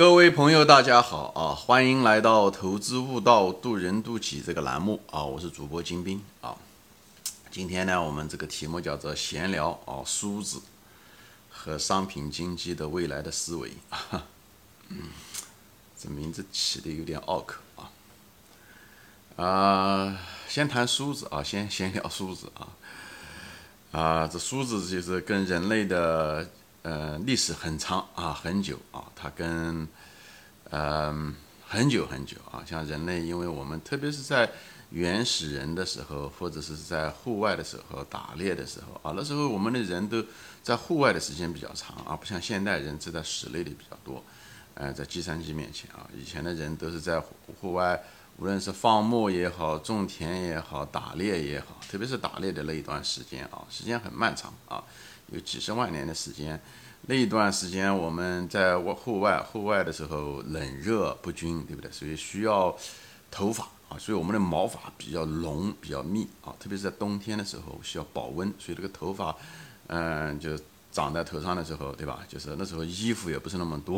各位朋友，大家好啊！欢迎来到《投资悟道，渡人渡己》这个栏目啊！我是主播金兵啊。今天呢，我们这个题目叫做“闲聊啊，梳子和商品经济的未来的思维”啊。嗯，这名字起的有点拗口啊。啊，先谈梳子啊，先 闲聊梳子啊。啊，这梳子就是跟人类的。呃，历史很长啊，很久啊，它跟，嗯，很久很久啊，像人类，因为我们特别是在原始人的时候，或者是在户外的时候打猎的时候啊，那时候我们的人都在户外的时间比较长啊，不像现代人只在室内的比较多，呃，在计算机面前啊，以前的人都是在户外，无论是放牧也好，种田也好，打猎也好，特别是打猎的那一段时间啊，时间很漫长啊。有几十万年的时间，那一段时间我们在外户外，户外的时候冷热不均，对不对？所以需要头发啊，所以我们的毛发比较浓、比较密啊，特别是在冬天的时候需要保温，所以这个头发，嗯，就长在头上的时候，对吧？就是那时候衣服也不是那么多，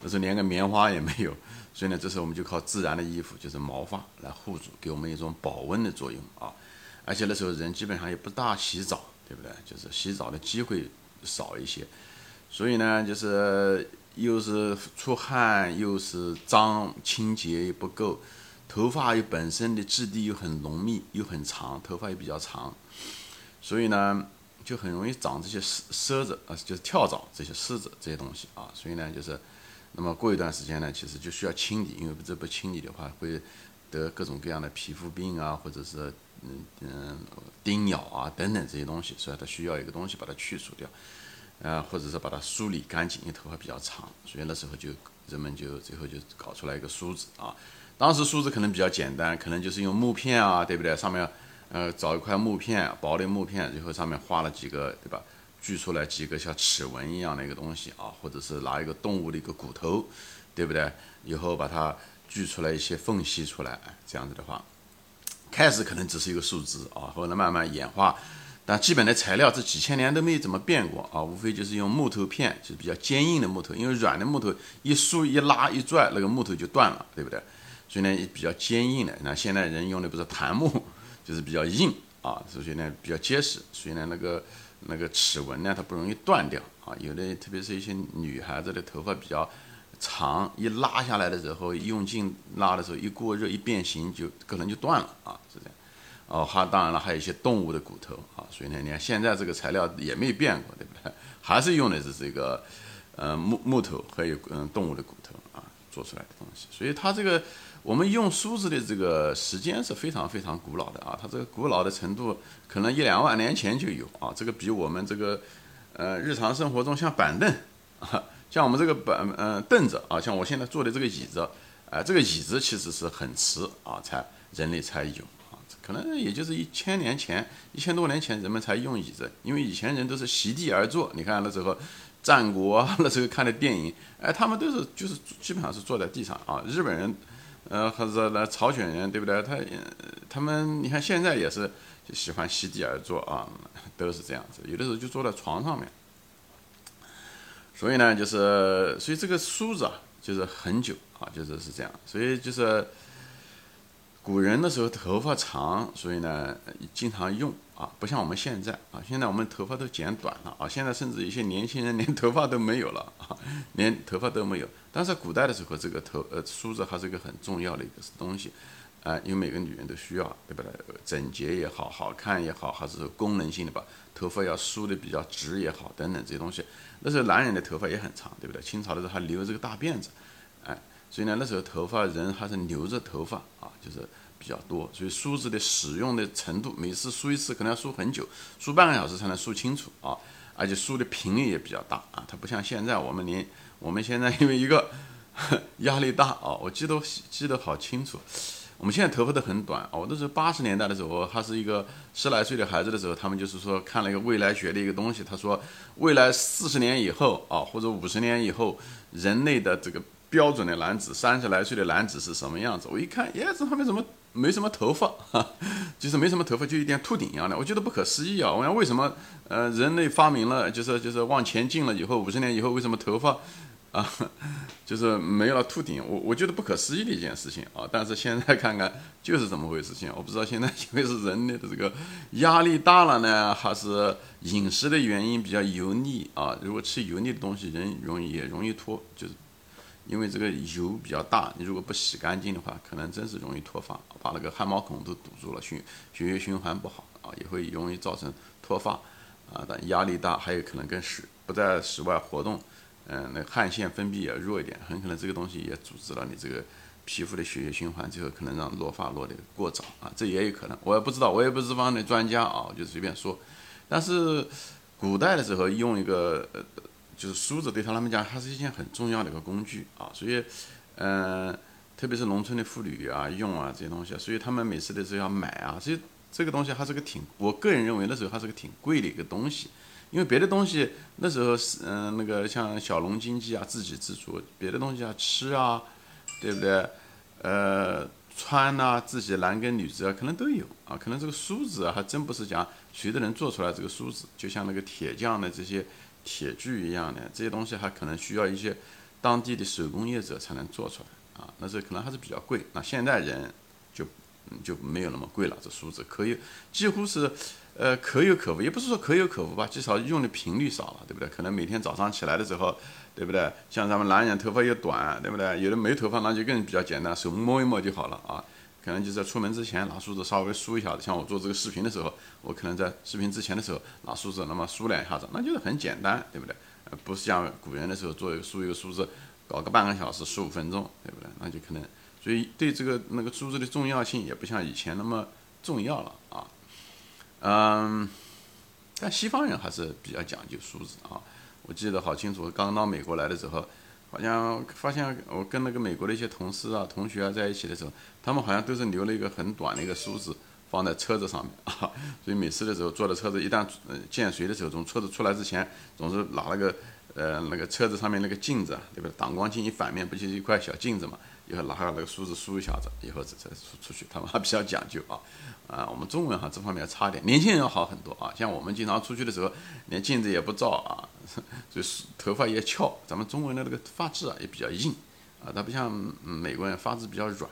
那时候连个棉花也没有，所以呢，这时候我们就靠自然的衣服，就是毛发来护住，给我们一种保温的作用啊。而且那时候人基本上也不大洗澡。对不对？就是洗澡的机会少一些，所以呢，就是又是出汗，又是脏，清洁也不够，头发又本身的质地又很浓密，又很长，头发也比较长，所以呢，就很容易长这些虱虱子啊，就是跳蚤这些虱子这些东西啊。所以呢，就是那么过一段时间呢，其实就需要清理，因为这不清理的话，会得各种各样的皮肤病啊，或者是。嗯嗯，叮咬啊等等这些东西，所以它需要一个东西把它去除掉，呃，或者是把它梳理干净，因为头发比较长，所以那时候就人们就最后就搞出来一个梳子啊。当时梳子可能比较简单，可能就是用木片啊，对不对？上面呃找一块木片，薄的木片，然后上面画了几个，对吧？锯出来几个像齿纹一样的一个东西啊，或者是拿一个动物的一个骨头，对不对？以后把它锯出来一些缝隙出来，这样子的话。开始可能只是一个树枝啊，后来慢慢演化，但基本的材料这几千年都没怎么变过啊，无非就是用木头片，就是比较坚硬的木头，因为软的木头一梳一拉一拽，那个木头就断了，对不对？所以呢，比较坚硬的。那现在人用的不是檀木，就是比较硬啊，所以呢比较结实，所以呢那个那个齿纹呢它不容易断掉啊。有的特别是一些女孩子的头发比较。长一拉下来的时候，用劲拉的时候，一过热一变形，就可能就断了啊，是这样。哦，还当然了，还有一些动物的骨头啊，所以呢，你看现在这个材料也没变过，对不对？还是用的是这个，呃，木木头还有嗯动物的骨头啊做出来的东西。所以它这个我们用梳子的这个时间是非常非常古老的啊，它这个古老的程度可能一两万年前就有啊，这个比我们这个呃日常生活中像板凳啊。像我们这个板，嗯，凳子啊，像我现在坐的这个椅子，啊，这个椅子其实是很迟啊，才人类才有啊，可能也就是一千年前，一千多年前人们才用椅子，因为以前人都是席地而坐。你看那时候，战国那时候看的电影，哎，他们都是就是基本上是坐在地上啊。日本人，呃，或者那朝鲜人，对不对？他他们你看现在也是喜欢席地而坐啊，都是这样子，有的时候就坐在床上面。所以呢，就是所以这个梳子啊，就是很久啊，就是是这样。所以就是古人的时候头发长，所以呢经常用啊，不像我们现在啊，现在我们头发都剪短了啊，现在甚至一些年轻人 连头发都没有了啊，连头发都没有。但是古代的时候，这个头呃梳子还是一个很重要的一个东西啊，因为每个女人都需要，对不对？整洁也好，好看也好，还是功能性的吧，头发要梳的比较直也好，等等这些东西。那时候男人的头发也很长，对不对？清朝的时候还留这个大辫子，哎，所以呢，那时候头发人还是留着头发啊，就是比较多。所以梳子的使用的程度，每次梳一次可能要梳很久，梳半个小时才能梳清楚啊，而且梳的频率也比较大啊。它不像现在，我们连我们现在因为一个 压力大啊，我记得记得好清楚。我们现在头发都很短哦，那是八十年代的时候，还是一个十来岁的孩子的时候，他们就是说看了一个未来学的一个东西，他说未来四十年以后啊，或者五十年以后，人类的这个标准的男子，三十来岁的男子是什么样子？我一看，耶，这上面怎么没什么头发？就是没什么头发，就一点秃顶一样的，我觉得不可思议啊！我想为什么呃人类发明了，就是就是往前进了以后，五十年以后为什么头发啊，就是没有了秃顶，我我觉得不可思议的一件事情啊。但是现在看看就是这么回事情，我不知道现在因为是人类的这个压力大了呢，还是饮食的原因比较油腻啊？如果吃油腻的东西，人容易也容易脱，就是因为这个油比较大，你如果不洗干净的话，可能真是容易脱发，把那个汗毛孔都堵住了，血血液循环不好啊，也会容易造成脱发啊。但压力大，还有可能跟室不在室外活动。嗯，那汗腺分泌也弱一点，很可能这个东西也阻止了你这个皮肤的血液循环，最后可能让落发落得过早啊，这也有可能，我也不知道，我也不是这方面的专家啊，就随便说。但是古代的时候用一个呃，就是梳子对他们讲，它是一件很重要的一个工具啊，所以嗯，特别是农村的妇女啊用啊这些东西，所以他们每次的时候要买啊，所以这个东西还是个挺，我个人认为那时候还是个挺贵的一个东西。因为别的东西那时候是嗯那个像小农经济啊自给自足，别的东西啊吃啊，对不对？呃穿呐自己男耕女织啊可能都有啊，可能这个梳子啊还真不是讲谁都能做出来这个梳子，就像那个铁匠的这些铁具一样的这些东西还可能需要一些当地的手工业者才能做出来啊，那时候可能还是比较贵。那现代人就就没有那么贵了，这梳子可以几乎是。呃，可有可无，也不是说可有可无吧，至少用的频率少了，对不对？可能每天早上起来的时候，对不对？像咱们男人头发又短，对不对？有的没头发，那就更比较简单，手摸一摸就好了啊。可能就在出门之前拿梳子稍微梳一下子，像我做这个视频的时候，我可能在视频之前的时候拿梳子那么梳两下子，那就是很简单，对不对？不是像古人的时候做一个梳一个梳子，搞个半个小时十五分钟，对不对？那就可能，所以对这个那个梳子的重要性也不像以前那么重要了啊。嗯，但西方人还是比较讲究梳子啊。我记得好清楚，刚到美国来的时候，好像发现我跟那个美国的一些同事啊、同学啊在一起的时候，他们好像都是留了一个很短的一个梳子放在车子上面啊。所以每次的时候坐的车子一旦见谁的时候，从车子出来之前，总是拿那个呃那个车子上面那个镜子，对不对？挡光镜一反面不就是一块小镜子嘛？以后拿下那个梳子梳一下子，以后再再出出去，他们还比较讲究啊。啊，我们中文哈这方面差点，年轻人要好很多啊。像我们经常出去的时候，连镜子也不照啊，就是头发也翘。咱们中文的那个发质啊也比较硬啊，它不像美国人发质比较软，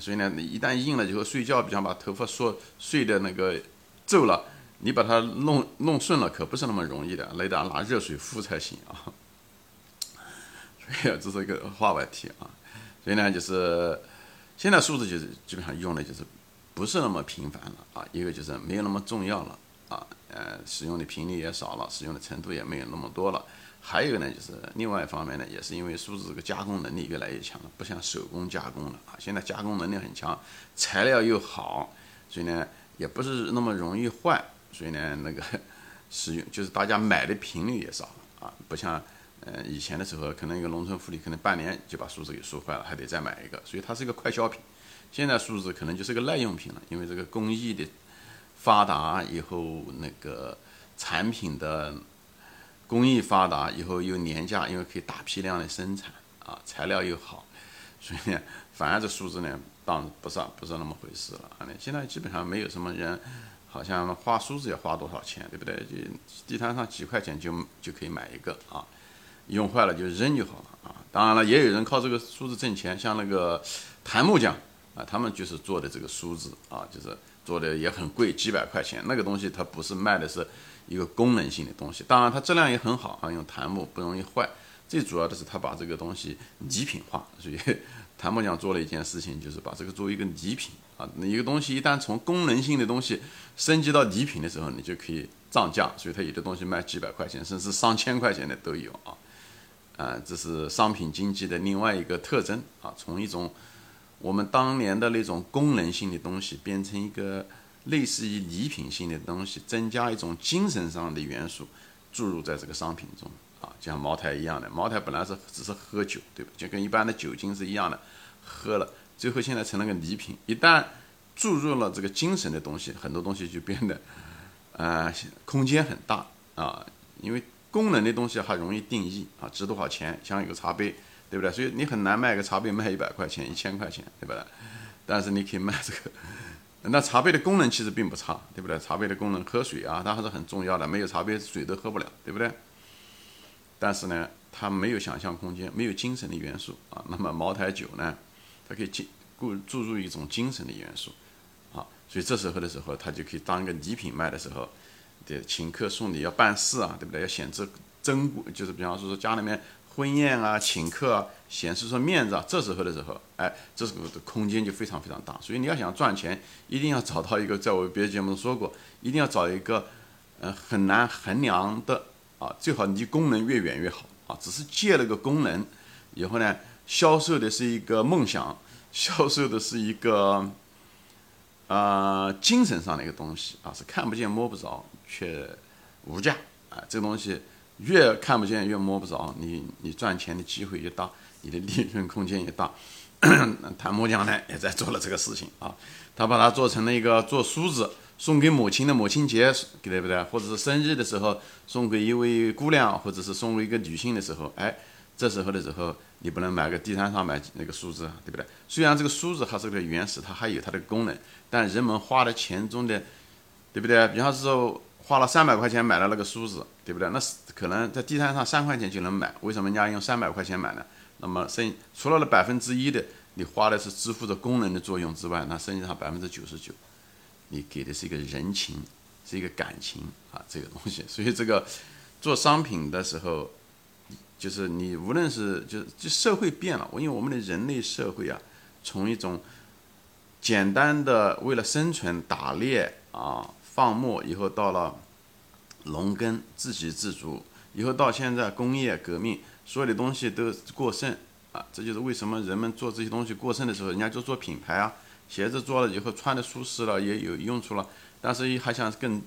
所以呢，你一旦硬了以后睡觉，比方把头发说睡的那个皱了，你把它弄弄顺了，可不是那么容易的，得拿热水敷才行啊。所以这是一个话外题啊。所以呢，就是现在梳子就是基本上用的就是。不是那么频繁了啊，一个就是没有那么重要了啊，呃，使用的频率也少了，使用的程度也没有那么多了。还有呢，就是另外一方面呢，也是因为梳子这个加工能力越来越强了，不像手工加工了啊。现在加工能力很强，材料又好，所以呢，也不是那么容易坏，所以呢，那个使用就是大家买的频率也少了啊，不像呃以前的时候，可能一个农村妇女可能半年就把梳子给梳坏了，还得再买一个，所以它是一个快消品。现在梳子可能就是个耐用品了，因为这个工艺的发达以后，那个产品的工艺发达以后又廉价，因为可以大批量的生产啊，材料又好，所以呢，反而这梳子呢，当不是不是那么回事了啊。现在基本上没有什么人，好像画梳子要花多少钱，对不对？就地摊上几块钱就就可以买一个啊，用坏了就扔就好了啊。当然了，也有人靠这个梳子挣钱，像那个檀木匠。啊，他们就是做的这个梳子啊，就是做的也很贵，几百块钱。那个东西它不是卖的是一个功能性的东西，当然它质量也很好啊，用檀木不容易坏。最主要的是他把这个东西礼品化，所以檀木匠做了一件事情，就是把这个作为一个礼品啊。那一个东西一旦从功能性的东西升级到礼品的时候，你就可以涨价，所以它有的东西卖几百块钱，甚至上千块钱的都有啊。啊，这是商品经济的另外一个特征啊，从一种。我们当年的那种功能性的东西，变成一个类似于礼品性的东西，增加一种精神上的元素，注入在这个商品中啊，就像茅台一样的，茅台本来是只是喝酒，对吧？就跟一般的酒精是一样的，喝了，最后现在成了个礼品。一旦注入了这个精神的东西，很多东西就变得，呃，空间很大啊，因为功能的东西还容易定义啊，值多少钱，像一个茶杯。对不对？所以你很难卖个茶杯卖一百块钱、一千块钱，对不对？但是你可以卖这个，那茶杯的功能其实并不差，对不对？茶杯的功能，喝水啊，它还是很重要的。没有茶杯，水都喝不了，对不对？但是呢，它没有想象空间，没有精神的元素啊。那么茅台酒呢，它可以进注注入一种精神的元素啊。所以这时候的时候，它就可以当一个礼品卖的时候，对，请客送礼要办事啊，对不对？要显示珍贵，就是比方说说家里面婚宴啊，请客啊，显示说面子啊。这时候的时候，哎，这时候的空间就非常非常大。所以你要想赚钱，一定要找到一个，在我别的节目说过，一定要找一个，呃，很难衡量的啊，最好离功能越远越好啊。只是借了个功能以后呢，销售的是一个梦想，销售的是一个。啊，精神上的一个东西啊，是看不见摸不着却无价啊。这个东西越看不见越摸不着，你你赚钱的机会越大，你的利润空间也大。谭木匠呢也在做了这个事情啊，他把它做成了一个做梳子，送给母亲的母亲节，对不对？或者是生日的时候送给一位姑娘，或者是送给一个女性的时候，哎。这时候的时候，你不能买个地摊上买那个梳子，对不对？虽然这个梳子它是个原始，它还有它的功能，但人们花的钱中的，对不对？比方说花了三百块钱买了那个梳子，对不对？那是可能在地摊上三块钱就能买，为什么人家用三百块钱买呢？那么剩除了那百分之一的，你花的是支付的功能的作用之外，那剩下百分之九十九，你给的是一个人情，是一个感情啊，这个东西。所以这个做商品的时候。就是你无论是就就社会变了，因为我们的人类社会啊，从一种简单的为了生存打猎啊放牧，以后到了农耕自给自足，以后到现在工业革命，所有的东西都过剩啊，这就是为什么人们做这些东西过剩的时候，人家就做品牌啊，鞋子做了以后穿的舒适了，也有用处了，但是还想更。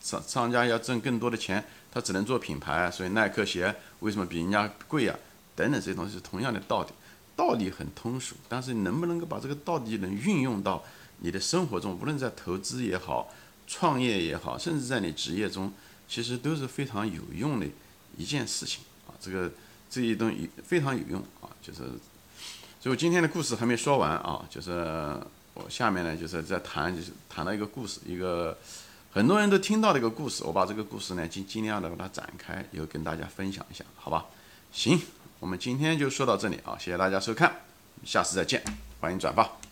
商商家要挣更多的钱，他只能做品牌，所以耐克鞋为什么比人家贵呀？等等这些东西是同样的道理，道理很通俗，但是能不能够把这个道理能运用到你的生活中，无论在投资也好，创业也好，甚至在你职业中，其实都是非常有用的一件事情啊！这个这一东西非常有用啊！就是，所以我今天的故事还没说完啊，就是我下面呢就是在谈，就是谈到一个故事，一个。很多人都听到这个故事，我把这个故事呢尽尽量的把它展开，以后跟大家分享一下，好吧？行，我们今天就说到这里啊，谢谢大家收看，下次再见，欢迎转发。